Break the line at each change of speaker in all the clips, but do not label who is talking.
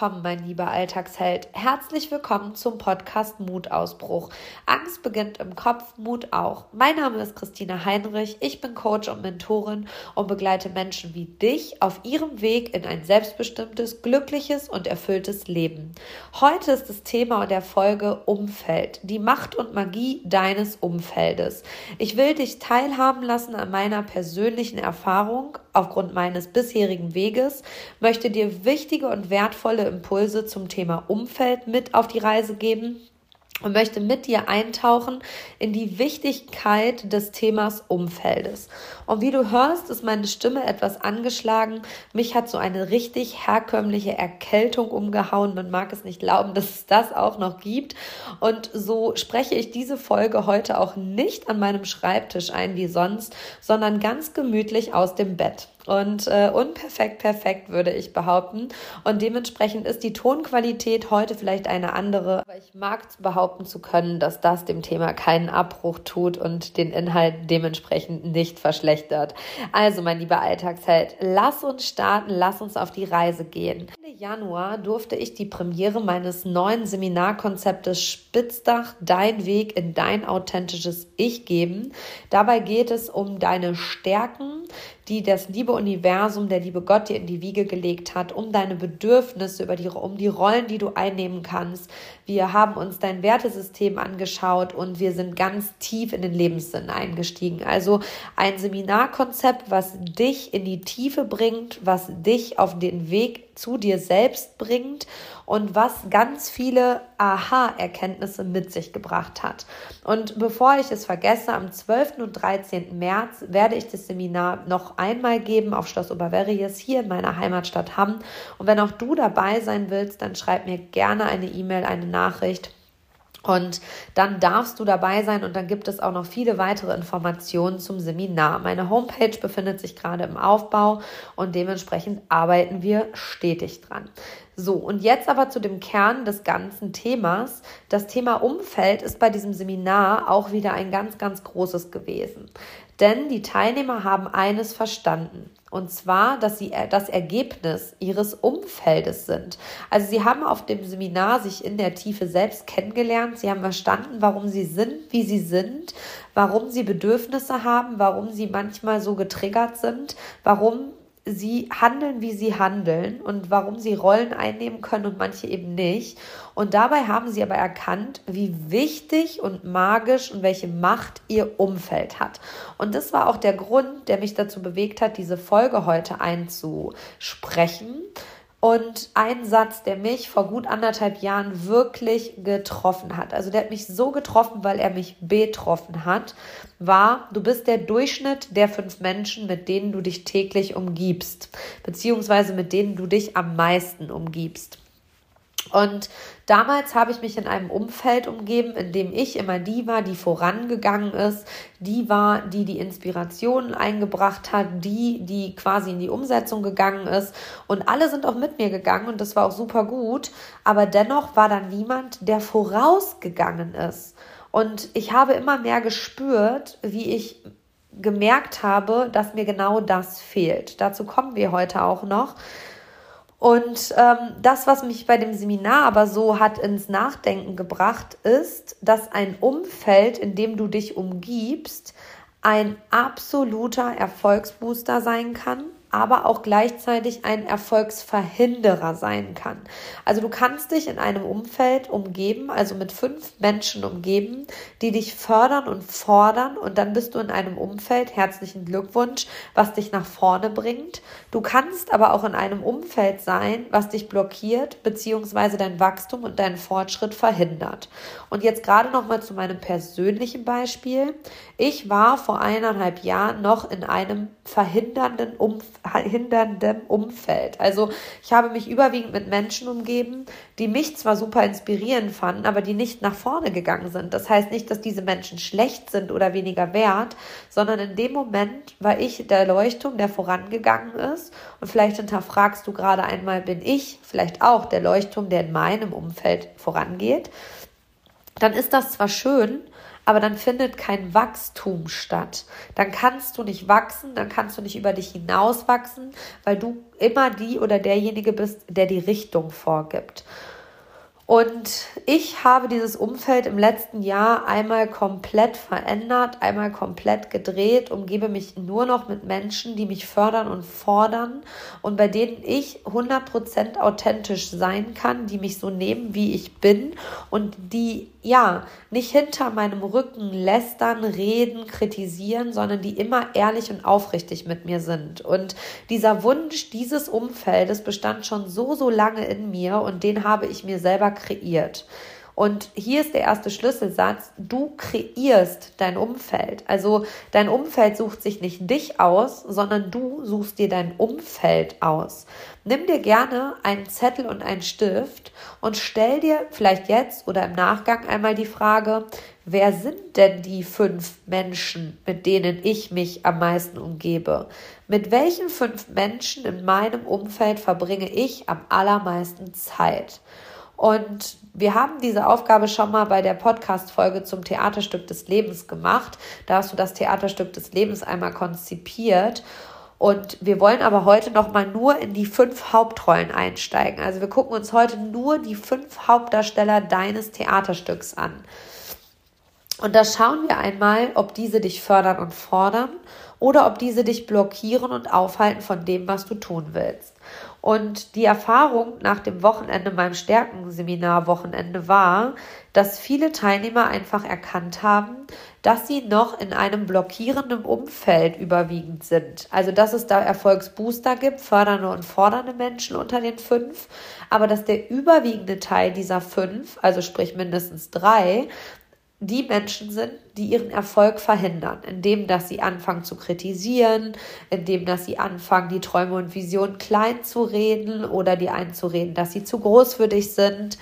Willkommen, mein lieber Alltagsheld. Herzlich willkommen zum Podcast Mutausbruch. Angst beginnt im Kopf, Mut auch. Mein Name ist Christina Heinrich. Ich bin Coach und Mentorin und begleite Menschen wie dich auf ihrem Weg in ein selbstbestimmtes, glückliches und erfülltes Leben. Heute ist das Thema der Folge Umfeld, die Macht und Magie deines Umfeldes. Ich will dich teilhaben lassen an meiner persönlichen Erfahrung aufgrund meines bisherigen Weges, möchte dir wichtige und wertvolle Impulse zum Thema Umfeld mit auf die Reise geben und möchte mit dir eintauchen in die Wichtigkeit des Themas Umfeldes. Und wie du hörst, ist meine Stimme etwas angeschlagen. Mich hat so eine richtig herkömmliche Erkältung umgehauen. Man mag es nicht glauben, dass es das auch noch gibt. Und so spreche ich diese Folge heute auch nicht an meinem Schreibtisch ein wie sonst, sondern ganz gemütlich aus dem Bett und äh, unperfekt perfekt, würde ich behaupten. Und dementsprechend ist die Tonqualität heute vielleicht eine andere. Aber ich mag behaupten zu können, dass das dem Thema keinen Abbruch tut und den Inhalt dementsprechend nicht verschlechtert. Also, mein lieber Alltagsheld, lass uns starten, lass uns auf die Reise gehen. Ende Januar durfte ich die Premiere meines neuen Seminarkonzeptes Spitzdach, dein Weg in dein authentisches Ich geben. Dabei geht es um deine Stärken, die das liebe Universum, der liebe Gott dir in die Wiege gelegt hat, um deine Bedürfnisse, über die, um die Rollen, die du einnehmen kannst. Wir haben uns dein Wertesystem angeschaut und wir sind ganz tief in den Lebenssinn eingestiegen. Also ein Seminarkonzept, was dich in die Tiefe bringt, was dich auf den Weg zu dir selbst bringt und was ganz viele Aha-Erkenntnisse mit sich gebracht hat. Und bevor ich es vergesse, am 12. und 13. März werde ich das Seminar noch einmal geben auf Schloss Oberverries hier in meiner Heimatstadt Hamm. Und wenn auch du dabei sein willst, dann schreib mir gerne eine E-Mail, eine Nachricht und dann darfst du dabei sein und dann gibt es auch noch viele weitere Informationen zum Seminar. Meine Homepage befindet sich gerade im Aufbau und dementsprechend arbeiten wir stetig dran. So, und jetzt aber zu dem Kern des ganzen Themas. Das Thema Umfeld ist bei diesem Seminar auch wieder ein ganz, ganz großes gewesen. Denn die Teilnehmer haben eines verstanden. Und zwar, dass sie das Ergebnis ihres Umfeldes sind. Also sie haben auf dem Seminar sich in der Tiefe selbst kennengelernt. Sie haben verstanden, warum sie sind, wie sie sind, warum sie Bedürfnisse haben, warum sie manchmal so getriggert sind, warum sie handeln, wie sie handeln und warum sie Rollen einnehmen können und manche eben nicht. Und dabei haben sie aber erkannt, wie wichtig und magisch und welche Macht ihr Umfeld hat. Und das war auch der Grund, der mich dazu bewegt hat, diese Folge heute einzusprechen und ein Satz, der mich vor gut anderthalb Jahren wirklich getroffen hat, also der hat mich so getroffen, weil er mich betroffen hat, war, du bist der Durchschnitt der fünf Menschen, mit denen du dich täglich umgibst, beziehungsweise mit denen du dich am meisten umgibst. Und damals habe ich mich in einem Umfeld umgeben, in dem ich immer die war, die vorangegangen ist, die war, die die Inspiration eingebracht hat, die, die quasi in die Umsetzung gegangen ist. Und alle sind auch mit mir gegangen und das war auch super gut. Aber dennoch war da niemand, der vorausgegangen ist. Und ich habe immer mehr gespürt, wie ich gemerkt habe, dass mir genau das fehlt. Dazu kommen wir heute auch noch. Und ähm, das, was mich bei dem Seminar aber so hat ins Nachdenken gebracht, ist, dass ein Umfeld, in dem du dich umgibst, ein absoluter Erfolgsbooster sein kann aber auch gleichzeitig ein Erfolgsverhinderer sein kann. Also du kannst dich in einem Umfeld umgeben, also mit fünf Menschen umgeben, die dich fördern und fordern und dann bist du in einem Umfeld, herzlichen Glückwunsch, was dich nach vorne bringt. Du kannst aber auch in einem Umfeld sein, was dich blockiert, beziehungsweise dein Wachstum und deinen Fortschritt verhindert. Und jetzt gerade nochmal zu meinem persönlichen Beispiel. Ich war vor eineinhalb Jahren noch in einem verhindernden Umfeld hinderndem Umfeld. Also ich habe mich überwiegend mit Menschen umgeben, die mich zwar super inspirierend fanden, aber die nicht nach vorne gegangen sind. Das heißt nicht, dass diese Menschen schlecht sind oder weniger wert, sondern in dem Moment war ich der Leuchtturm, der vorangegangen ist. Und vielleicht hinterfragst du gerade einmal, bin ich vielleicht auch der Leuchtturm, der in meinem Umfeld vorangeht. Dann ist das zwar schön, aber dann findet kein Wachstum statt. Dann kannst du nicht wachsen, dann kannst du nicht über dich hinaus wachsen, weil du immer die oder derjenige bist, der die Richtung vorgibt. Und ich habe dieses Umfeld im letzten Jahr einmal komplett verändert, einmal komplett gedreht, umgebe mich nur noch mit Menschen, die mich fördern und fordern und bei denen ich 100% authentisch sein kann, die mich so nehmen, wie ich bin und die ja, nicht hinter meinem Rücken lästern, reden, kritisieren, sondern die immer ehrlich und aufrichtig mit mir sind. Und dieser Wunsch dieses Umfeldes bestand schon so, so lange in mir und den habe ich mir selber kreiert. Und hier ist der erste Schlüsselsatz. Du kreierst dein Umfeld. Also dein Umfeld sucht sich nicht dich aus, sondern du suchst dir dein Umfeld aus. Nimm dir gerne einen Zettel und einen Stift und stell dir vielleicht jetzt oder im Nachgang einmal die Frage, wer sind denn die fünf Menschen, mit denen ich mich am meisten umgebe? Mit welchen fünf Menschen in meinem Umfeld verbringe ich am allermeisten Zeit? Und wir haben diese Aufgabe schon mal bei der Podcast-Folge zum Theaterstück des Lebens gemacht. Da hast du das Theaterstück des Lebens einmal konzipiert. Und wir wollen aber heute noch mal nur in die fünf Hauptrollen einsteigen. Also wir gucken uns heute nur die fünf Hauptdarsteller deines Theaterstücks an. Und da schauen wir einmal, ob diese dich fördern und fordern oder ob diese dich blockieren und aufhalten von dem, was du tun willst. Und die Erfahrung nach dem Wochenende, meinem Stärkenseminar-Wochenende war, dass viele Teilnehmer einfach erkannt haben, dass sie noch in einem blockierenden Umfeld überwiegend sind. Also, dass es da Erfolgsbooster gibt, fördernde und fordernde Menschen unter den fünf, aber dass der überwiegende Teil dieser fünf, also sprich mindestens drei, die Menschen sind, die ihren Erfolg verhindern, indem dass sie anfangen zu kritisieren, indem dass sie anfangen, die Träume und Visionen klein zu reden oder die einzureden, dass sie zu groß für dich sind,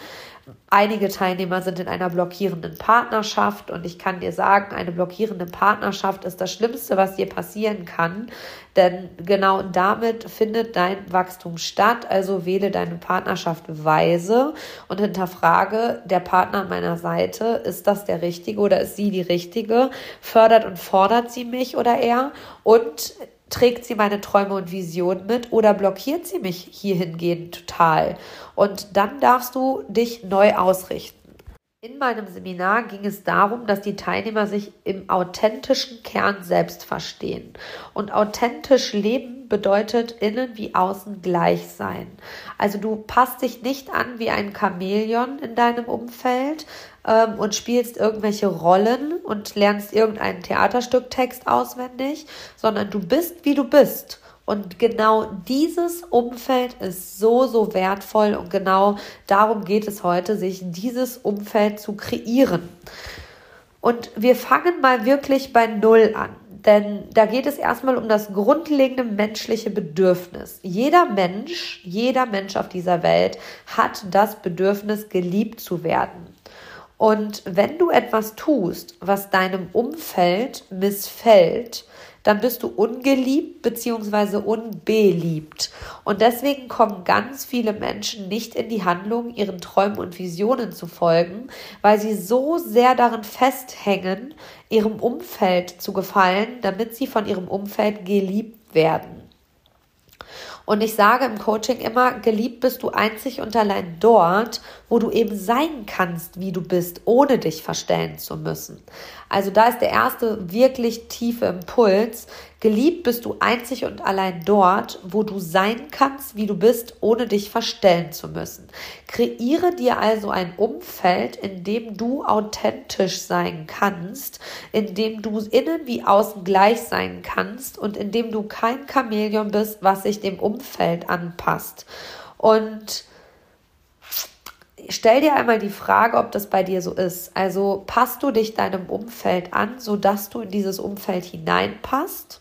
Einige Teilnehmer sind in einer blockierenden Partnerschaft und ich kann dir sagen, eine blockierende Partnerschaft ist das Schlimmste, was dir passieren kann, denn genau damit findet dein Wachstum statt. Also wähle deine Partnerschaft weise und hinterfrage, der Partner an meiner Seite, ist das der Richtige oder ist sie die Richtige? Fördert und fordert sie mich oder er? Und trägt sie meine Träume und Visionen mit oder blockiert sie mich hierhingehend total? Und dann darfst du dich neu ausrichten. In meinem Seminar ging es darum, dass die Teilnehmer sich im authentischen Kern selbst verstehen. Und authentisch leben bedeutet innen wie außen gleich sein. Also du passt dich nicht an wie ein Chamäleon in deinem Umfeld, ähm, und spielst irgendwelche Rollen und lernst irgendeinen Theaterstücktext auswendig, sondern du bist, wie du bist. Und genau dieses Umfeld ist so, so wertvoll und genau darum geht es heute, sich dieses Umfeld zu kreieren. Und wir fangen mal wirklich bei Null an. Denn da geht es erstmal um das grundlegende menschliche Bedürfnis. Jeder Mensch, jeder Mensch auf dieser Welt hat das Bedürfnis, geliebt zu werden. Und wenn du etwas tust, was deinem Umfeld missfällt, dann bist du ungeliebt bzw. unbeliebt. Und deswegen kommen ganz viele Menschen nicht in die Handlung, ihren Träumen und Visionen zu folgen, weil sie so sehr darin festhängen, ihrem Umfeld zu gefallen, damit sie von ihrem Umfeld geliebt werden. Und ich sage im Coaching immer, geliebt bist du einzig und allein dort, wo du eben sein kannst, wie du bist, ohne dich verstellen zu müssen. Also da ist der erste wirklich tiefe Impuls. Geliebt bist du einzig und allein dort, wo du sein kannst, wie du bist, ohne dich verstellen zu müssen. Kreiere dir also ein Umfeld, in dem du authentisch sein kannst, in dem du innen wie außen gleich sein kannst und in dem du kein Chamäleon bist, was sich dem Umfeld anpasst. Und stell dir einmal die Frage, ob das bei dir so ist. Also passt du dich deinem Umfeld an, sodass du in dieses Umfeld hineinpasst?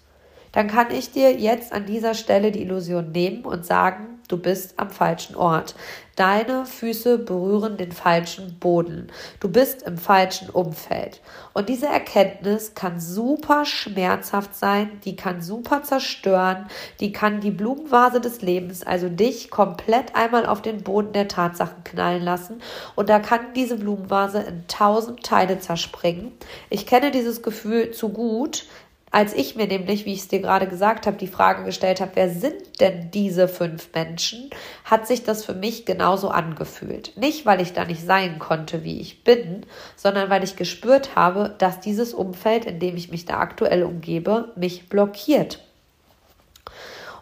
dann kann ich dir jetzt an dieser Stelle die Illusion nehmen und sagen, du bist am falschen Ort. Deine Füße berühren den falschen Boden. Du bist im falschen Umfeld. Und diese Erkenntnis kann super schmerzhaft sein, die kann super zerstören, die kann die Blumenvase des Lebens, also dich, komplett einmal auf den Boden der Tatsachen knallen lassen. Und da kann diese Blumenvase in tausend Teile zerspringen. Ich kenne dieses Gefühl zu gut, als ich mir nämlich, wie ich es dir gerade gesagt habe, die Frage gestellt habe, wer sind denn diese fünf Menschen, hat sich das für mich genauso angefühlt. Nicht, weil ich da nicht sein konnte, wie ich bin, sondern weil ich gespürt habe, dass dieses Umfeld, in dem ich mich da aktuell umgebe, mich blockiert.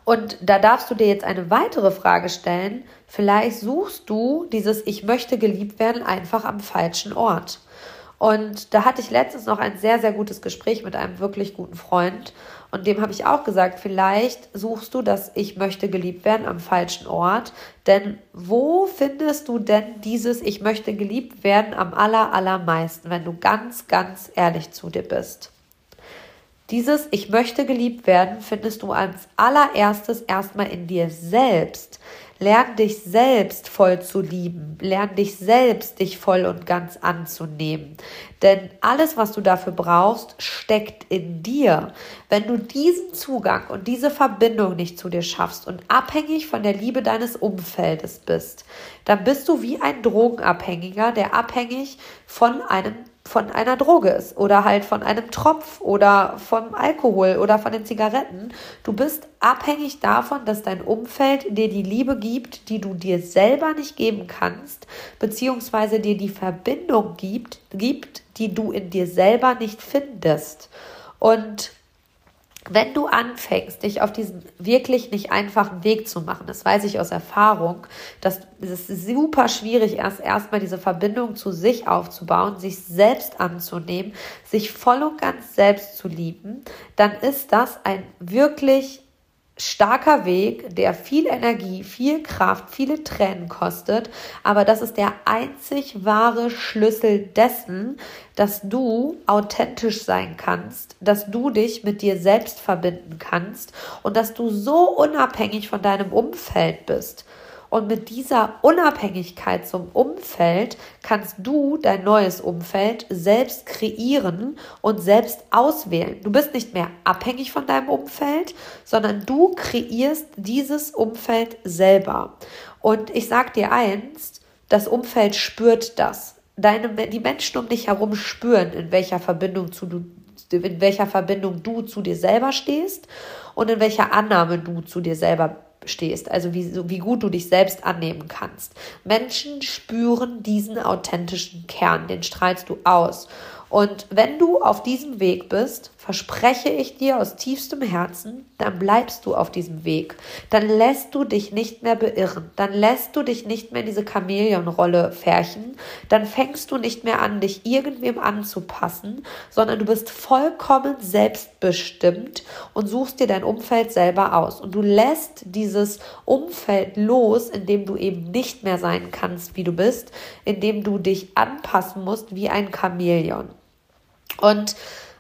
Und da darfst du dir jetzt eine weitere Frage stellen. Vielleicht suchst du dieses Ich möchte geliebt werden einfach am falschen Ort. Und da hatte ich letztens noch ein sehr, sehr gutes Gespräch mit einem wirklich guten Freund. Und dem habe ich auch gesagt, vielleicht suchst du das Ich möchte geliebt werden am falschen Ort. Denn wo findest du denn dieses Ich möchte geliebt werden am aller, allermeisten, wenn du ganz, ganz ehrlich zu dir bist? Dieses Ich möchte geliebt werden findest du als allererstes erstmal in dir selbst. Lern dich selbst voll zu lieben. Lern dich selbst, dich voll und ganz anzunehmen. Denn alles, was du dafür brauchst, steckt in dir. Wenn du diesen Zugang und diese Verbindung nicht zu dir schaffst und abhängig von der Liebe deines Umfeldes bist, dann bist du wie ein Drogenabhängiger, der abhängig von einem von einer Droge ist oder halt von einem Tropf oder vom Alkohol oder von den Zigaretten. Du bist abhängig davon, dass dein Umfeld dir die Liebe gibt, die du dir selber nicht geben kannst, beziehungsweise dir die Verbindung gibt, gibt, die du in dir selber nicht findest. Und wenn du anfängst, dich auf diesen wirklich nicht einfachen Weg zu machen, das weiß ich aus Erfahrung, dass es super schwierig ist, erstmal diese Verbindung zu sich aufzubauen, sich selbst anzunehmen, sich voll und ganz selbst zu lieben, dann ist das ein wirklich starker Weg, der viel Energie, viel Kraft, viele Tränen kostet, aber das ist der einzig wahre Schlüssel dessen, dass du authentisch sein kannst, dass du dich mit dir selbst verbinden kannst und dass du so unabhängig von deinem Umfeld bist. Und mit dieser Unabhängigkeit zum Umfeld kannst du dein neues Umfeld selbst kreieren und selbst auswählen. Du bist nicht mehr abhängig von deinem Umfeld, sondern du kreierst dieses Umfeld selber. Und ich sag dir eins, das Umfeld spürt das. Deine, die Menschen um dich herum spüren, in welcher Verbindung zu du, in welcher Verbindung du zu dir selber stehst und in welcher Annahme du zu dir selber stehst, also wie, wie gut du dich selbst annehmen kannst. Menschen spüren diesen authentischen Kern, den strahlst du aus. Und wenn du auf diesem Weg bist, verspreche ich dir aus tiefstem Herzen, dann bleibst du auf diesem Weg. Dann lässt du dich nicht mehr beirren. Dann lässt du dich nicht mehr in diese Chamäleonrolle färchen. Dann fängst du nicht mehr an, dich irgendwem anzupassen, sondern du bist vollkommen selbstbestimmt und suchst dir dein Umfeld selber aus. Und du lässt dieses Umfeld los, in dem du eben nicht mehr sein kannst, wie du bist, in dem du dich anpassen musst wie ein Chamäleon. Und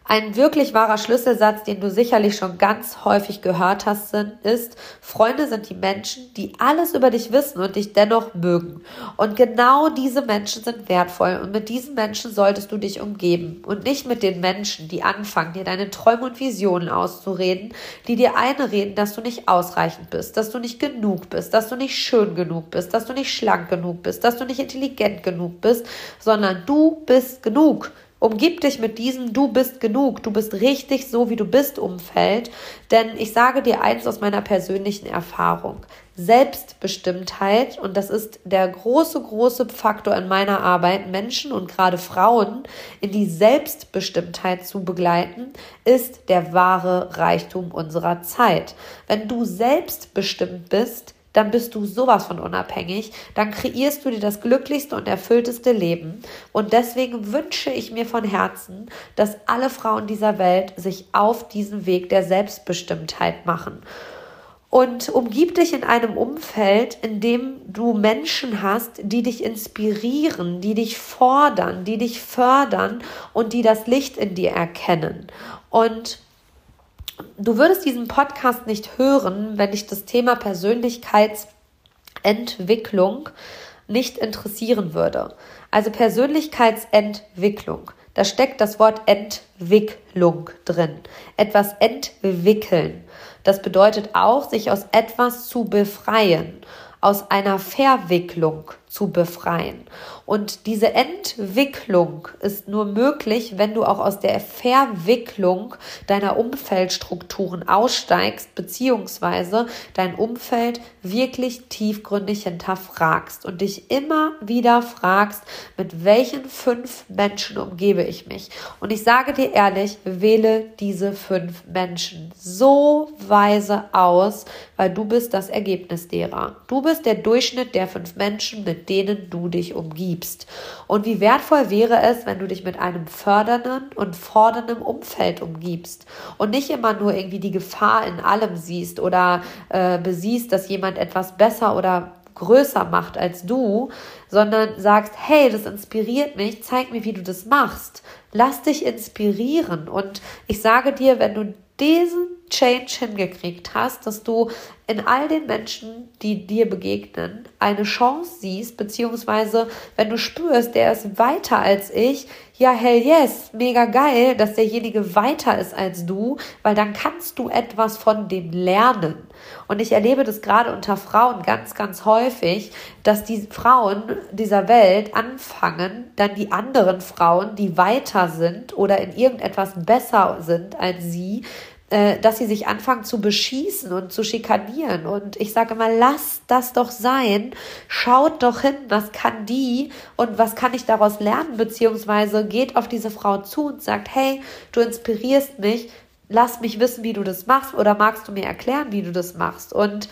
ein wirklich wahrer Schlüsselsatz, den du sicherlich schon ganz häufig gehört hast, ist, Freunde sind die Menschen, die alles über dich wissen und dich dennoch mögen. Und genau diese Menschen sind wertvoll und mit diesen Menschen solltest du dich umgeben und nicht mit den Menschen, die anfangen, dir deine Träume und Visionen auszureden, die dir einreden, dass du nicht ausreichend bist, dass du nicht genug bist, dass du nicht schön genug bist, dass du nicht schlank genug bist, dass du nicht intelligent genug bist, sondern du bist genug. Umgib dich mit diesem Du bist genug, du bist richtig so, wie du bist Umfeld. Denn ich sage dir eins aus meiner persönlichen Erfahrung. Selbstbestimmtheit, und das ist der große, große Faktor in meiner Arbeit, Menschen und gerade Frauen in die Selbstbestimmtheit zu begleiten, ist der wahre Reichtum unserer Zeit. Wenn du selbstbestimmt bist, dann bist du sowas von unabhängig, dann kreierst du dir das glücklichste und erfüllteste Leben. Und deswegen wünsche ich mir von Herzen, dass alle Frauen dieser Welt sich auf diesen Weg der Selbstbestimmtheit machen. Und umgib dich in einem Umfeld, in dem du Menschen hast, die dich inspirieren, die dich fordern, die dich fördern und die das Licht in dir erkennen. Und du würdest diesen Podcast nicht hören, wenn dich das Thema Persönlichkeitsentwicklung nicht interessieren würde. Also Persönlichkeitsentwicklung. Da steckt das Wort Entwicklung drin. Etwas entwickeln. Das bedeutet auch, sich aus etwas zu befreien, aus einer Verwicklung zu befreien. Und diese Entwicklung ist nur möglich, wenn du auch aus der Verwicklung deiner Umfeldstrukturen aussteigst, beziehungsweise dein Umfeld wirklich tiefgründig hinterfragst und dich immer wieder fragst, mit welchen fünf Menschen umgebe ich mich. Und ich sage dir ehrlich, wähle diese fünf Menschen so weise aus, weil du bist das Ergebnis derer. Du bist der Durchschnitt der fünf Menschen, mit denen du dich umgibst. Und wie wertvoll wäre es, wenn du dich mit einem fördernden und fordernden Umfeld umgibst und nicht immer nur irgendwie die Gefahr in allem siehst oder äh, besiehst, dass jemand etwas besser oder größer macht als du, sondern sagst, hey, das inspiriert mich, zeig mir, wie du das machst. Lass dich inspirieren. Und ich sage dir, wenn du diesen Change hingekriegt hast, dass du in all den Menschen, die dir begegnen, eine Chance siehst, beziehungsweise wenn du spürst, der ist weiter als ich, ja, hell yes, mega geil, dass derjenige weiter ist als du, weil dann kannst du etwas von dem lernen. Und ich erlebe das gerade unter Frauen ganz, ganz häufig, dass die Frauen dieser Welt anfangen, dann die anderen Frauen, die weiter sind oder in irgendetwas besser sind als sie, äh, dass sie sich anfangen zu beschießen und zu schikanieren. Und ich sage immer, lass das doch sein. Schaut doch hin, was kann die und was kann ich daraus lernen, beziehungsweise geht auf diese Frau zu und sagt, hey, du inspirierst mich, lass mich wissen, wie du das machst oder magst du mir erklären, wie du das machst. Und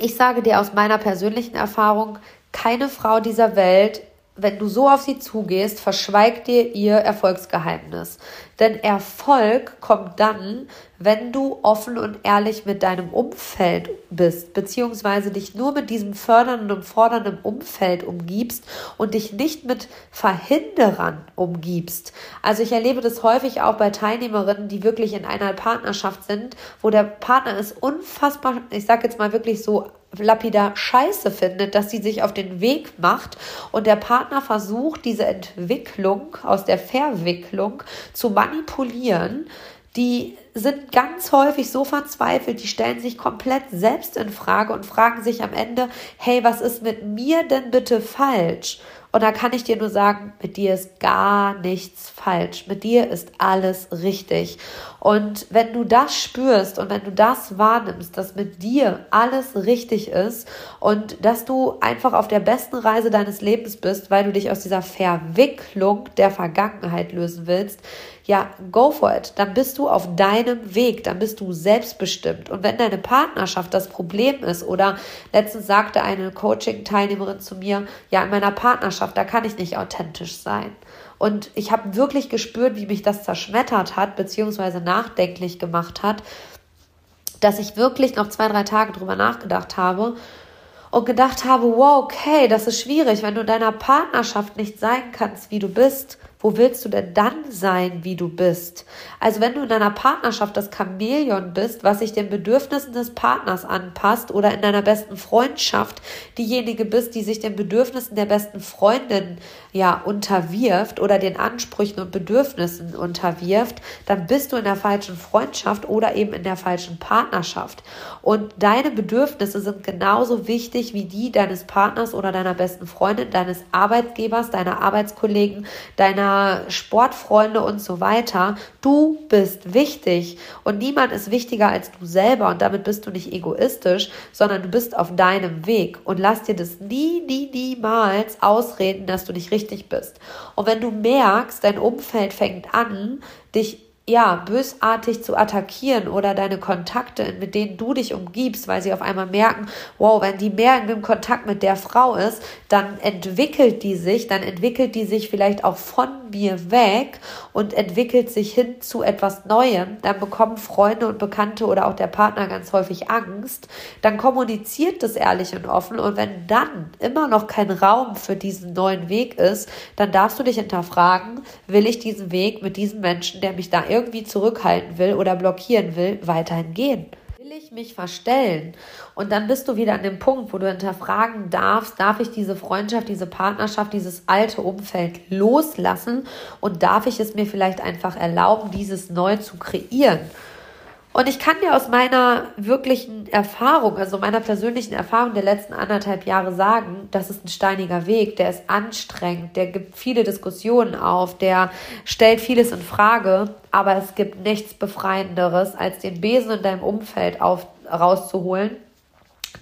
ich sage dir aus meiner persönlichen Erfahrung, keine Frau dieser Welt wenn du so auf sie zugehst, verschweigt dir ihr Erfolgsgeheimnis. Denn Erfolg kommt dann, wenn du offen und ehrlich mit deinem Umfeld bist, beziehungsweise dich nur mit diesem fördernden und fordernden Umfeld umgibst und dich nicht mit Verhinderern umgibst. Also ich erlebe das häufig auch bei Teilnehmerinnen, die wirklich in einer Partnerschaft sind, wo der Partner ist unfassbar, ich sage jetzt mal wirklich so lapidar Scheiße findet, dass sie sich auf den Weg macht und der Partner versucht, diese Entwicklung aus der Verwicklung zu manipulieren, die sind ganz häufig so verzweifelt, die stellen sich komplett selbst in Frage und fragen sich am Ende, hey, was ist mit mir denn bitte falsch? Und da kann ich dir nur sagen, mit dir ist gar nichts falsch. Mit dir ist alles richtig. Und wenn du das spürst und wenn du das wahrnimmst, dass mit dir alles richtig ist und dass du einfach auf der besten Reise deines Lebens bist, weil du dich aus dieser Verwicklung der Vergangenheit lösen willst, ja, go for it. Dann bist du auf deinem Weg, dann bist du selbstbestimmt. Und wenn deine Partnerschaft das Problem ist, oder letztens sagte eine Coaching-Teilnehmerin zu mir, ja, in meiner Partnerschaft, da kann ich nicht authentisch sein. Und ich habe wirklich gespürt, wie mich das zerschmettert hat, beziehungsweise nachdenklich gemacht hat, dass ich wirklich noch zwei, drei Tage drüber nachgedacht habe und gedacht habe, wow, okay, das ist schwierig, wenn du in deiner Partnerschaft nicht sein kannst, wie du bist wo willst du denn dann sein, wie du bist? Also wenn du in deiner Partnerschaft das Chamäleon bist, was sich den Bedürfnissen des Partners anpasst oder in deiner besten Freundschaft diejenige bist, die sich den Bedürfnissen der besten Freundin ja unterwirft oder den Ansprüchen und Bedürfnissen unterwirft, dann bist du in der falschen Freundschaft oder eben in der falschen Partnerschaft. Und deine Bedürfnisse sind genauso wichtig wie die deines Partners oder deiner besten Freundin, deines Arbeitgebers, deiner Arbeitskollegen, deiner Sportfreunde und so weiter. Du bist wichtig und niemand ist wichtiger als du selber und damit bist du nicht egoistisch, sondern du bist auf deinem Weg und lass dir das nie, nie, niemals ausreden, dass du nicht richtig bist. Und wenn du merkst, dein Umfeld fängt an, dich ja, bösartig zu attackieren oder deine Kontakte, mit denen du dich umgibst, weil sie auf einmal merken, wow, wenn die mehr in dem Kontakt mit der Frau ist, dann entwickelt die sich, dann entwickelt die sich vielleicht auch von mir weg und entwickelt sich hin zu etwas Neuem. Dann bekommen Freunde und Bekannte oder auch der Partner ganz häufig Angst. Dann kommuniziert das ehrlich und offen und wenn dann immer noch kein Raum für diesen neuen Weg ist, dann darfst du dich hinterfragen, will ich diesen Weg mit diesem Menschen, der mich da irgendwie zurückhalten will oder blockieren will, weiterhin gehen? Will ich mich verstellen? Und dann bist du wieder an dem Punkt, wo du hinterfragen darfst, darf ich diese Freundschaft, diese Partnerschaft, dieses alte Umfeld loslassen und darf ich es mir vielleicht einfach erlauben, dieses neu zu kreieren? Und ich kann dir aus meiner wirklichen Erfahrung, also meiner persönlichen Erfahrung der letzten anderthalb Jahre sagen, das ist ein steiniger Weg, der ist anstrengend, der gibt viele Diskussionen auf, der stellt vieles in Frage, aber es gibt nichts Befreienderes, als den Besen in deinem Umfeld auf, rauszuholen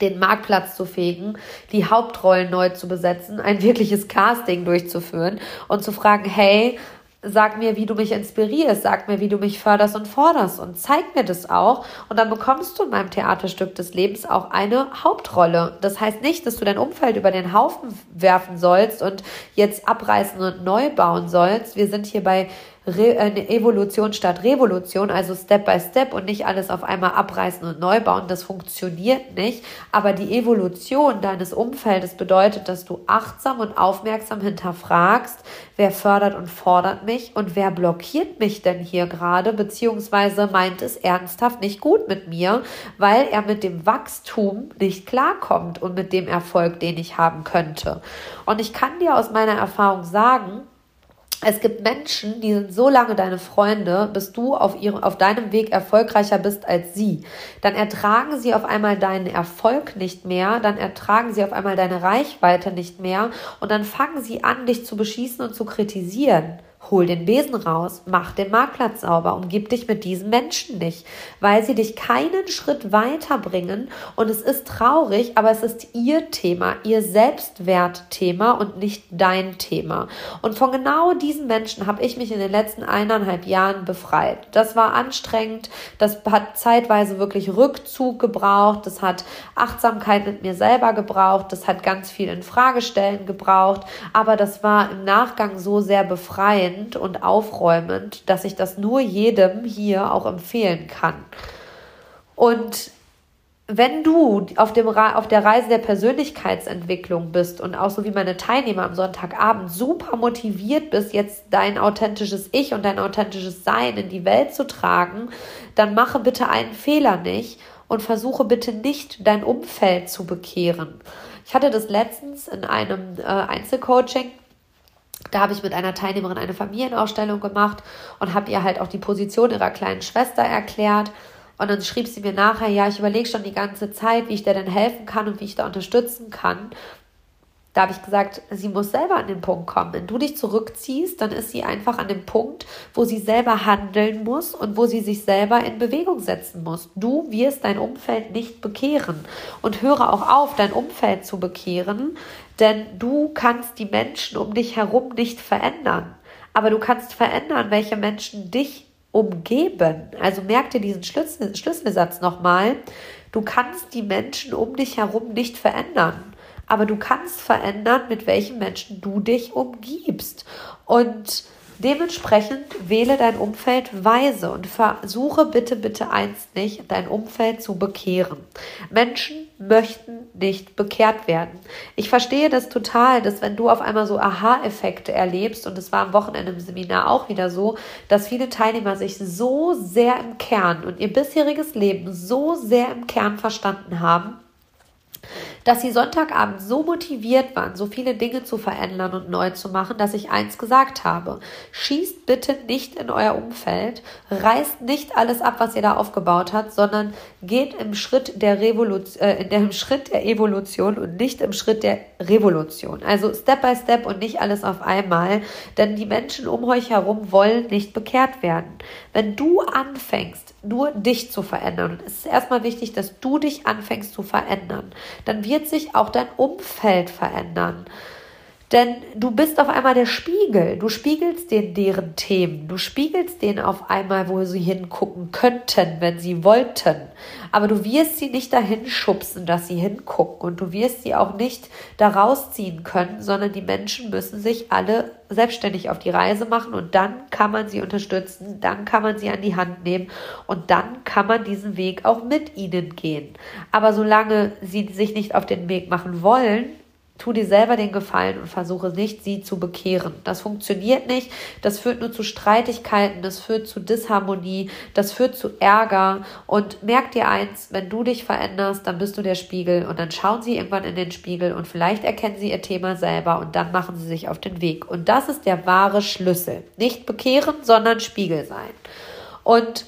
den Marktplatz zu fegen, die Hauptrollen neu zu besetzen, ein wirkliches Casting durchzuführen und zu fragen, hey, Sag mir, wie du mich inspirierst, sag mir, wie du mich förderst und forderst und zeig mir das auch. Und dann bekommst du in meinem Theaterstück des Lebens auch eine Hauptrolle. Das heißt nicht, dass du dein Umfeld über den Haufen werfen sollst und jetzt abreißen und neu bauen sollst. Wir sind hier bei Re eine Evolution statt Revolution, also Step by Step und nicht alles auf einmal abreißen und neu bauen. Das funktioniert nicht. Aber die Evolution deines Umfeldes bedeutet, dass du achtsam und aufmerksam hinterfragst, wer fördert und fordert mich und wer blockiert mich denn hier gerade, beziehungsweise meint es ernsthaft nicht gut mit mir, weil er mit dem Wachstum nicht klarkommt und mit dem Erfolg, den ich haben könnte. Und ich kann dir aus meiner Erfahrung sagen, es gibt Menschen, die sind so lange deine Freunde, bis du auf, ihrem, auf deinem Weg erfolgreicher bist als sie. Dann ertragen sie auf einmal deinen Erfolg nicht mehr, dann ertragen sie auf einmal deine Reichweite nicht mehr und dann fangen sie an, dich zu beschießen und zu kritisieren. Hol den Besen raus, mach den Marktplatz sauber, umgib dich mit diesen Menschen nicht, weil sie dich keinen Schritt weiterbringen. Und es ist traurig, aber es ist ihr Thema, ihr Selbstwertthema und nicht dein Thema. Und von genau diesen Menschen habe ich mich in den letzten eineinhalb Jahren befreit. Das war anstrengend, das hat zeitweise wirklich Rückzug gebraucht, das hat Achtsamkeit mit mir selber gebraucht, das hat ganz viel in Fragestellen gebraucht, aber das war im Nachgang so sehr befreiend transparent und aufräumend, dass ich das nur jedem hier auch empfehlen kann. Und wenn du auf, dem, auf der Reise der Persönlichkeitsentwicklung bist und auch so wie meine Teilnehmer am Sonntagabend super motiviert bist, jetzt dein authentisches Ich und dein authentisches Sein in die Welt zu tragen, dann mache bitte einen Fehler nicht und versuche bitte nicht dein Umfeld zu bekehren. Ich hatte das letztens in einem äh, Einzelcoaching da habe ich mit einer Teilnehmerin eine Familienausstellung gemacht und habe ihr halt auch die Position ihrer kleinen Schwester erklärt. Und dann schrieb sie mir nachher, ja, ich überlege schon die ganze Zeit, wie ich dir denn helfen kann und wie ich da unterstützen kann. Da habe ich gesagt, sie muss selber an den Punkt kommen. Wenn du dich zurückziehst, dann ist sie einfach an dem Punkt, wo sie selber handeln muss und wo sie sich selber in Bewegung setzen muss. Du wirst dein Umfeld nicht bekehren und höre auch auf, dein Umfeld zu bekehren, denn du kannst die Menschen um dich herum nicht verändern. Aber du kannst verändern, welche Menschen dich umgeben. Also merk dir diesen Schlüssel, Schlüsselsatz nochmal. Du kannst die Menschen um dich herum nicht verändern aber du kannst verändern, mit welchen Menschen du dich umgibst. Und dementsprechend wähle dein Umfeld weise und versuche bitte, bitte eins nicht, dein Umfeld zu bekehren. Menschen möchten nicht bekehrt werden. Ich verstehe das total, dass wenn du auf einmal so Aha-Effekte erlebst, und es war am Wochenende im Seminar auch wieder so, dass viele Teilnehmer sich so sehr im Kern und ihr bisheriges Leben so sehr im Kern verstanden haben, dass sie Sonntagabend so motiviert waren, so viele Dinge zu verändern und neu zu machen, dass ich eins gesagt habe. Schießt bitte nicht in euer Umfeld, reißt nicht alles ab, was ihr da aufgebaut habt, sondern geht im Schritt der Revolution, äh, in dem Schritt der Evolution und nicht im Schritt der Revolution. Also Step by Step und nicht alles auf einmal, denn die Menschen um euch herum wollen nicht bekehrt werden. Wenn du anfängst, nur dich zu verändern, und es ist erstmal wichtig, dass du dich anfängst zu verändern, dann wird sich auch dein Umfeld verändern. Denn du bist auf einmal der Spiegel. Du spiegelst denen deren Themen. Du spiegelst denen auf einmal, wo sie hingucken könnten, wenn sie wollten. Aber du wirst sie nicht dahin schubsen, dass sie hingucken. Und du wirst sie auch nicht da rausziehen können, sondern die Menschen müssen sich alle selbstständig auf die Reise machen und dann kann man sie unterstützen, dann kann man sie an die Hand nehmen und dann kann man diesen Weg auch mit ihnen gehen. Aber solange sie sich nicht auf den Weg machen wollen, tu dir selber den Gefallen und versuche nicht, sie zu bekehren. Das funktioniert nicht. Das führt nur zu Streitigkeiten, das führt zu Disharmonie, das führt zu Ärger. Und merk dir eins, wenn du dich veränderst, dann bist du der Spiegel und dann schauen sie irgendwann in den Spiegel und vielleicht erkennen sie ihr Thema selber und dann machen sie sich auf den Weg. Und das ist der wahre Schlüssel. Nicht bekehren, sondern Spiegel sein. Und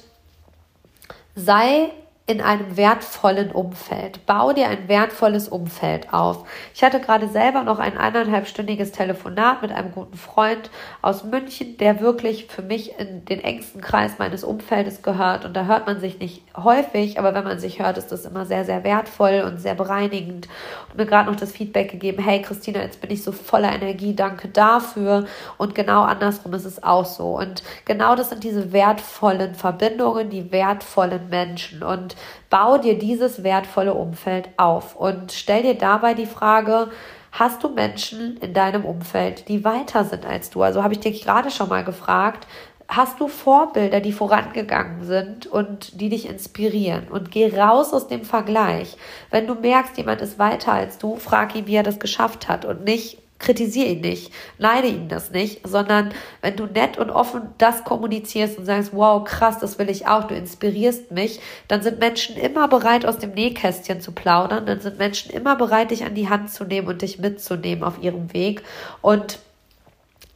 sei in einem wertvollen Umfeld. Bau dir ein wertvolles Umfeld auf. Ich hatte gerade selber noch ein eineinhalbstündiges Telefonat mit einem guten Freund aus München, der wirklich für mich in den engsten Kreis meines Umfeldes gehört. Und da hört man sich nicht häufig, aber wenn man sich hört, ist das immer sehr, sehr wertvoll und sehr bereinigend. Und mir gerade noch das Feedback gegeben, hey Christina, jetzt bin ich so voller Energie, danke dafür. Und genau andersrum ist es auch so. Und genau das sind diese wertvollen Verbindungen, die wertvollen Menschen. Und bau dir dieses wertvolle Umfeld auf und stell dir dabei die Frage, hast du Menschen in deinem Umfeld, die weiter sind als du? Also habe ich dich gerade schon mal gefragt, hast du Vorbilder, die vorangegangen sind und die dich inspirieren? Und geh raus aus dem Vergleich. Wenn du merkst, jemand ist weiter als du, frag ihn, wie er das geschafft hat und nicht, kritisiere ihn nicht, neide ihn das nicht, sondern wenn du nett und offen das kommunizierst und sagst, wow, krass, das will ich auch, du inspirierst mich, dann sind Menschen immer bereit, aus dem Nähkästchen zu plaudern, dann sind Menschen immer bereit, dich an die Hand zu nehmen und dich mitzunehmen auf ihrem Weg und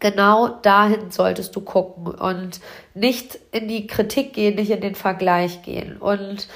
Genau dahin solltest du gucken und nicht in die Kritik gehen, nicht in den Vergleich gehen. Und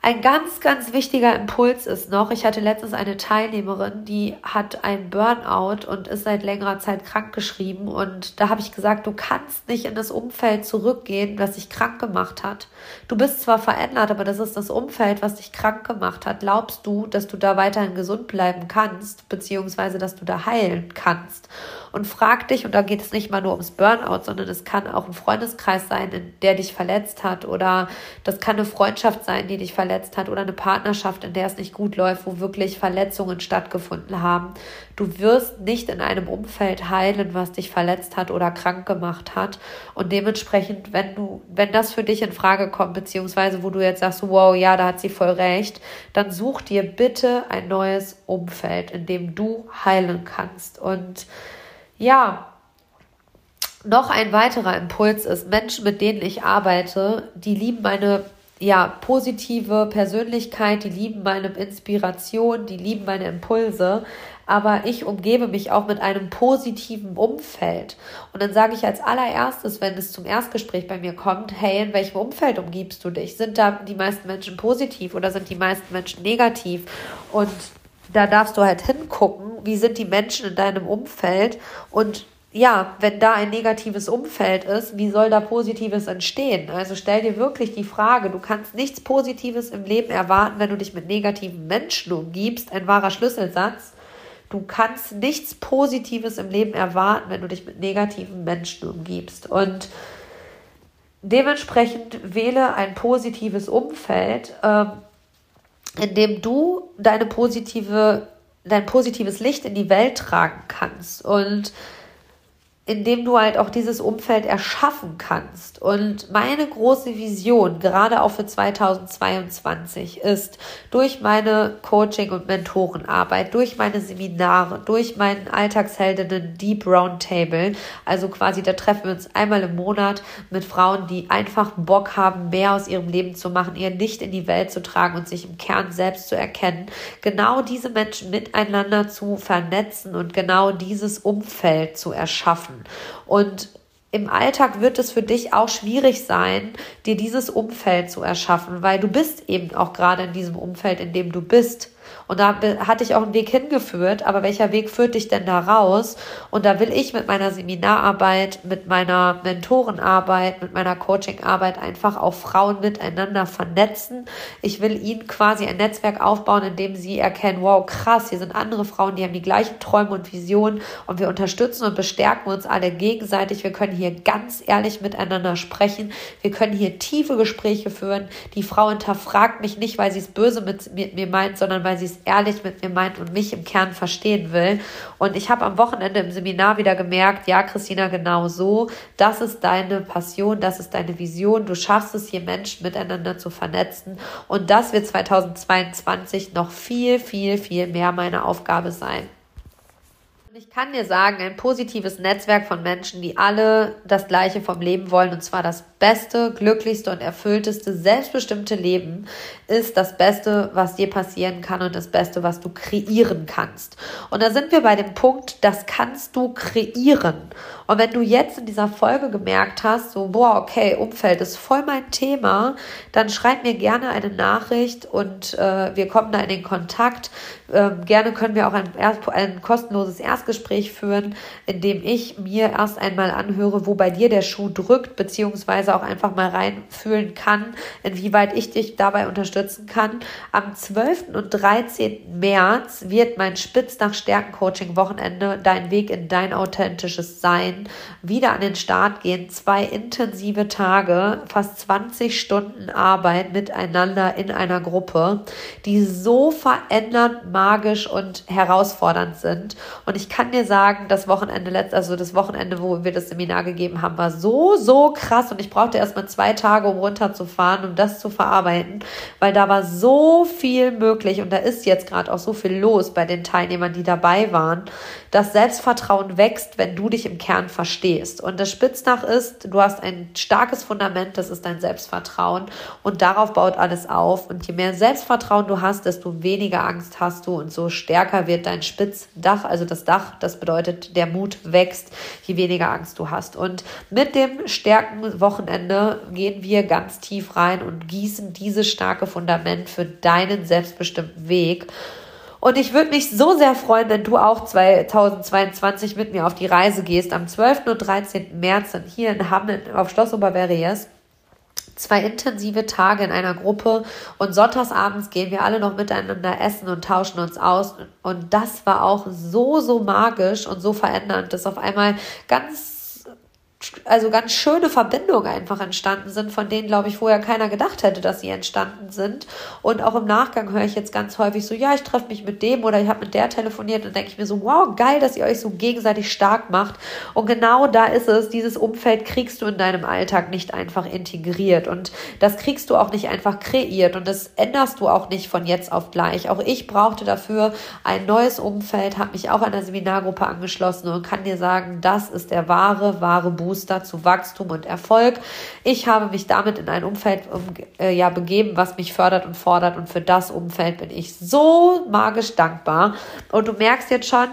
ein ganz, ganz wichtiger Impuls ist noch, ich hatte letztens eine Teilnehmerin, die hat ein Burnout und ist seit längerer Zeit krankgeschrieben. Und da habe ich gesagt, du kannst nicht in das Umfeld zurückgehen, das dich krank gemacht hat. Du bist zwar verändert, aber das ist das Umfeld, was dich krank gemacht hat. Glaubst du, dass du da weiterhin gesund bleiben kannst, beziehungsweise dass du da heilen kannst? Und frag dich, und da geht es nicht mal nur ums Burnout, sondern es kann auch ein Freundeskreis sein, der dich verletzt hat, oder das kann eine Freundschaft sein, die dich verletzt hat oder eine Partnerschaft, in der es nicht gut läuft, wo wirklich Verletzungen stattgefunden haben. Du wirst nicht in einem Umfeld heilen, was dich verletzt hat oder krank gemacht hat. Und dementsprechend, wenn du, wenn das für dich in Frage kommt, beziehungsweise wo du jetzt sagst, wow, ja, da hat sie voll recht, dann such dir bitte ein neues Umfeld, in dem du heilen kannst. Und ja, noch ein weiterer Impuls ist, Menschen, mit denen ich arbeite, die lieben meine ja, positive Persönlichkeit, die lieben meine Inspiration, die lieben meine Impulse, aber ich umgebe mich auch mit einem positiven Umfeld. Und dann sage ich als allererstes, wenn es zum Erstgespräch bei mir kommt, hey, in welchem Umfeld umgibst du dich? Sind da die meisten Menschen positiv oder sind die meisten Menschen negativ? Und da darfst du halt hingucken, wie sind die Menschen in deinem Umfeld und ja, wenn da ein negatives Umfeld ist, wie soll da Positives entstehen? Also stell dir wirklich die Frage, du kannst nichts Positives im Leben erwarten, wenn du dich mit negativen Menschen umgibst. Ein wahrer Schlüsselsatz. Du kannst nichts Positives im Leben erwarten, wenn du dich mit negativen Menschen umgibst. Und dementsprechend wähle ein positives Umfeld, ähm, in dem du deine positive, dein positives Licht in die Welt tragen kannst. Und indem du halt auch dieses Umfeld erschaffen kannst. Und meine große Vision, gerade auch für 2022, ist durch meine Coaching- und Mentorenarbeit, durch meine Seminare, durch meinen Alltagsheldinnen Deep Roundtable, also quasi da treffen wir uns einmal im Monat mit Frauen, die einfach Bock haben, mehr aus ihrem Leben zu machen, ihr Licht in die Welt zu tragen und sich im Kern selbst zu erkennen, genau diese Menschen miteinander zu vernetzen und genau dieses Umfeld zu erschaffen. Und im Alltag wird es für dich auch schwierig sein, dir dieses Umfeld zu erschaffen, weil du bist eben auch gerade in diesem Umfeld, in dem du bist. Und da hatte ich auch einen Weg hingeführt, aber welcher Weg führt dich denn da raus? Und da will ich mit meiner Seminararbeit, mit meiner Mentorenarbeit, mit meiner Coachingarbeit einfach auch Frauen miteinander vernetzen. Ich will ihnen quasi ein Netzwerk aufbauen, in dem sie erkennen, wow, krass, hier sind andere Frauen, die haben die gleichen Träume und Visionen und wir unterstützen und bestärken uns alle gegenseitig. Wir können hier ganz ehrlich miteinander sprechen. Wir können hier tiefe Gespräche führen. Die Frau hinterfragt mich nicht, weil sie es böse mit, mir meint, sondern weil sie es ehrlich mit mir meint und mich im Kern verstehen will. Und ich habe am Wochenende im Seminar wieder gemerkt, ja, Christina, genau so, das ist deine Passion, das ist deine Vision. Du schaffst es, hier Menschen miteinander zu vernetzen. Und das wird 2022 noch viel, viel, viel mehr meine Aufgabe sein. Ich kann dir sagen, ein positives Netzwerk von Menschen, die alle das Gleiche vom Leben wollen, und zwar das beste, glücklichste und erfüllteste, selbstbestimmte Leben, ist das Beste, was dir passieren kann und das Beste, was du kreieren kannst. Und da sind wir bei dem Punkt, das kannst du kreieren. Und wenn du jetzt in dieser Folge gemerkt hast, so, boah, okay, Umfeld ist voll mein Thema, dann schreib mir gerne eine Nachricht und äh, wir kommen da in den Kontakt. Ähm, gerne können wir auch ein, ein kostenloses Erstgespräch führen, in dem ich mir erst einmal anhöre, wo bei dir der Schuh drückt, beziehungsweise auch einfach mal reinfühlen kann, inwieweit ich dich dabei unterstützen kann. Am 12. und 13. März wird mein Spitz nach Stärken Coaching Wochenende dein Weg in dein authentisches Sein wieder an den Start gehen. Zwei intensive Tage, fast 20 Stunden Arbeit miteinander in einer Gruppe, die so verändernd magisch und herausfordernd sind. Und ich kann dir sagen, das Wochenende letzt, also das Wochenende, wo wir das Seminar gegeben haben, war so, so krass. Und ich brauchte erstmal zwei Tage, um runterzufahren, um das zu verarbeiten, weil da war so viel möglich und da ist jetzt gerade auch so viel los bei den Teilnehmern, die dabei waren. Das Selbstvertrauen wächst, wenn du dich im Kern verstehst. Und das Spitznach ist, du hast ein starkes Fundament, das ist dein Selbstvertrauen. Und darauf baut alles auf. Und je mehr Selbstvertrauen du hast, desto weniger Angst hast du und so stärker wird dein Spitzdach, also das Dach, das bedeutet, der Mut wächst, je weniger Angst du hast. Und mit dem Stärkenwochenende gehen wir ganz tief rein und gießen dieses starke Fundament für deinen selbstbestimmten Weg. Und ich würde mich so sehr freuen, wenn du auch 2022 mit mir auf die Reise gehst. Am 12. und 13. März sind hier in Hamm auf Schloss Oberverriers zwei intensive Tage in einer Gruppe und sonntagsabends gehen wir alle noch miteinander essen und tauschen uns aus. Und das war auch so, so magisch und so verändernd, dass auf einmal ganz also ganz schöne Verbindungen einfach entstanden sind, von denen, glaube ich, vorher keiner gedacht hätte, dass sie entstanden sind. Und auch im Nachgang höre ich jetzt ganz häufig so, ja, ich treffe mich mit dem oder ich habe mit der telefoniert und denke ich mir so, wow, geil, dass ihr euch so gegenseitig stark macht. Und genau da ist es, dieses Umfeld kriegst du in deinem Alltag nicht einfach integriert und das kriegst du auch nicht einfach kreiert und das änderst du auch nicht von jetzt auf gleich. Auch ich brauchte dafür ein neues Umfeld, habe mich auch der Seminargruppe angeschlossen und kann dir sagen, das ist der wahre, wahre Buch Booster zu Wachstum und Erfolg. Ich habe mich damit in ein Umfeld äh, ja, begeben, was mich fördert und fordert. Und für das Umfeld bin ich so magisch dankbar. Und du merkst jetzt schon,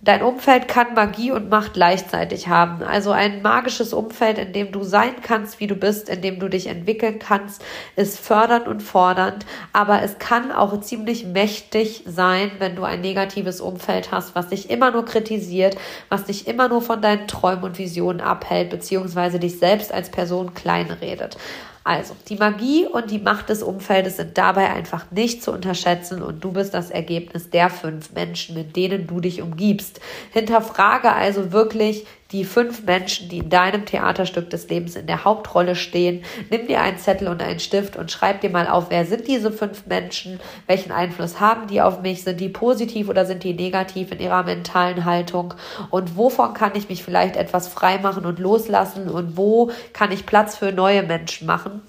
Dein Umfeld kann Magie und Macht gleichzeitig haben. Also ein magisches Umfeld, in dem du sein kannst, wie du bist, in dem du dich entwickeln kannst, ist fördernd und fordernd. Aber es kann auch ziemlich mächtig sein, wenn du ein negatives Umfeld hast, was dich immer nur kritisiert, was dich immer nur von deinen Träumen und Visionen abhält, beziehungsweise dich selbst als Person kleinredet. Also, die Magie und die Macht des Umfeldes sind dabei einfach nicht zu unterschätzen und du bist das Ergebnis der fünf Menschen, mit denen du dich umgibst. Hinterfrage also wirklich die fünf Menschen, die in deinem Theaterstück des Lebens in der Hauptrolle stehen. Nimm dir einen Zettel und einen Stift und schreib dir mal auf, wer sind diese fünf Menschen, welchen Einfluss haben die auf mich, sind die positiv oder sind die negativ in ihrer mentalen Haltung und wovon kann ich mich vielleicht etwas freimachen und loslassen und wo kann ich Platz für neue Menschen machen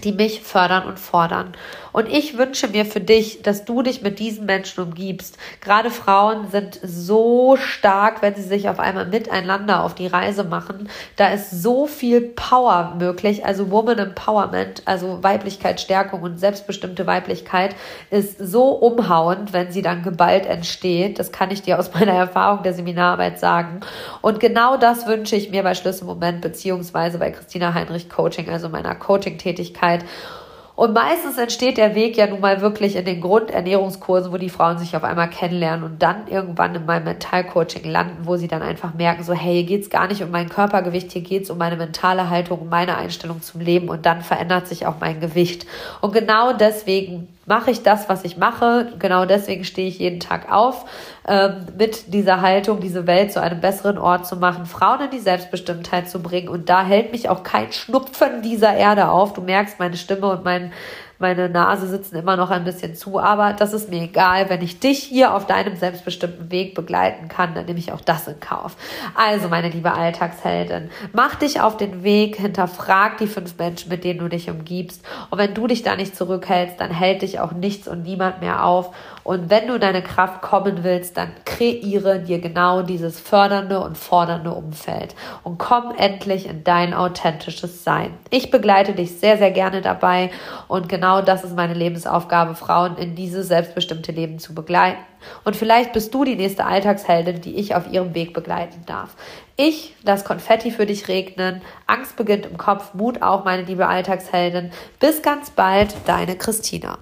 die mich fördern und fordern. Und ich wünsche mir für dich, dass du dich mit diesen Menschen umgibst. Gerade Frauen sind so stark, wenn sie sich auf einmal miteinander auf die Reise machen. Da ist so viel Power möglich. Also Woman Empowerment, also Weiblichkeitsstärkung und selbstbestimmte Weiblichkeit ist so umhauend, wenn sie dann geballt entsteht. Das kann ich dir aus meiner Erfahrung der Seminararbeit sagen. Und genau das wünsche ich mir bei Schlüsselmoment beziehungsweise bei Christina Heinrich Coaching, also meiner Coaching-Tätigkeit. Und meistens entsteht der Weg ja nun mal wirklich in den Grundernährungskursen, wo die Frauen sich auf einmal kennenlernen und dann irgendwann in meinem Mentalcoaching landen, wo sie dann einfach merken, so hey, hier geht's gar nicht um mein Körpergewicht, hier geht's um meine mentale Haltung, um meine Einstellung zum Leben und dann verändert sich auch mein Gewicht. Und genau deswegen mache ich das, was ich mache. Genau deswegen stehe ich jeden Tag auf, ähm, mit dieser Haltung, diese Welt zu einem besseren Ort zu machen, Frauen in die Selbstbestimmtheit zu bringen. Und da hält mich auch kein Schnupfen dieser Erde auf. Du merkst meine Stimme und mein, meine Nase sitzen immer noch ein bisschen zu, aber das ist mir egal. Wenn ich dich hier auf deinem selbstbestimmten Weg begleiten kann, dann nehme ich auch das in Kauf. Also, meine liebe Alltagsheldin, mach dich auf den Weg, hinterfrag die fünf Menschen, mit denen du dich umgibst. Und wenn du dich da nicht zurückhältst, dann hält dich auch nichts und niemand mehr auf. Und wenn du in deine Kraft kommen willst, dann kreiere dir genau dieses fördernde und fordernde Umfeld und komm endlich in dein authentisches Sein. Ich begleite dich sehr, sehr gerne dabei und genau das ist meine Lebensaufgabe, Frauen in dieses selbstbestimmte Leben zu begleiten. Und vielleicht bist du die nächste Alltagsheldin, die ich auf ihrem Weg begleiten darf. Ich lass Konfetti für dich regnen. Angst beginnt im Kopf, Mut auch, meine liebe Alltagsheldin. Bis ganz bald, deine Christina.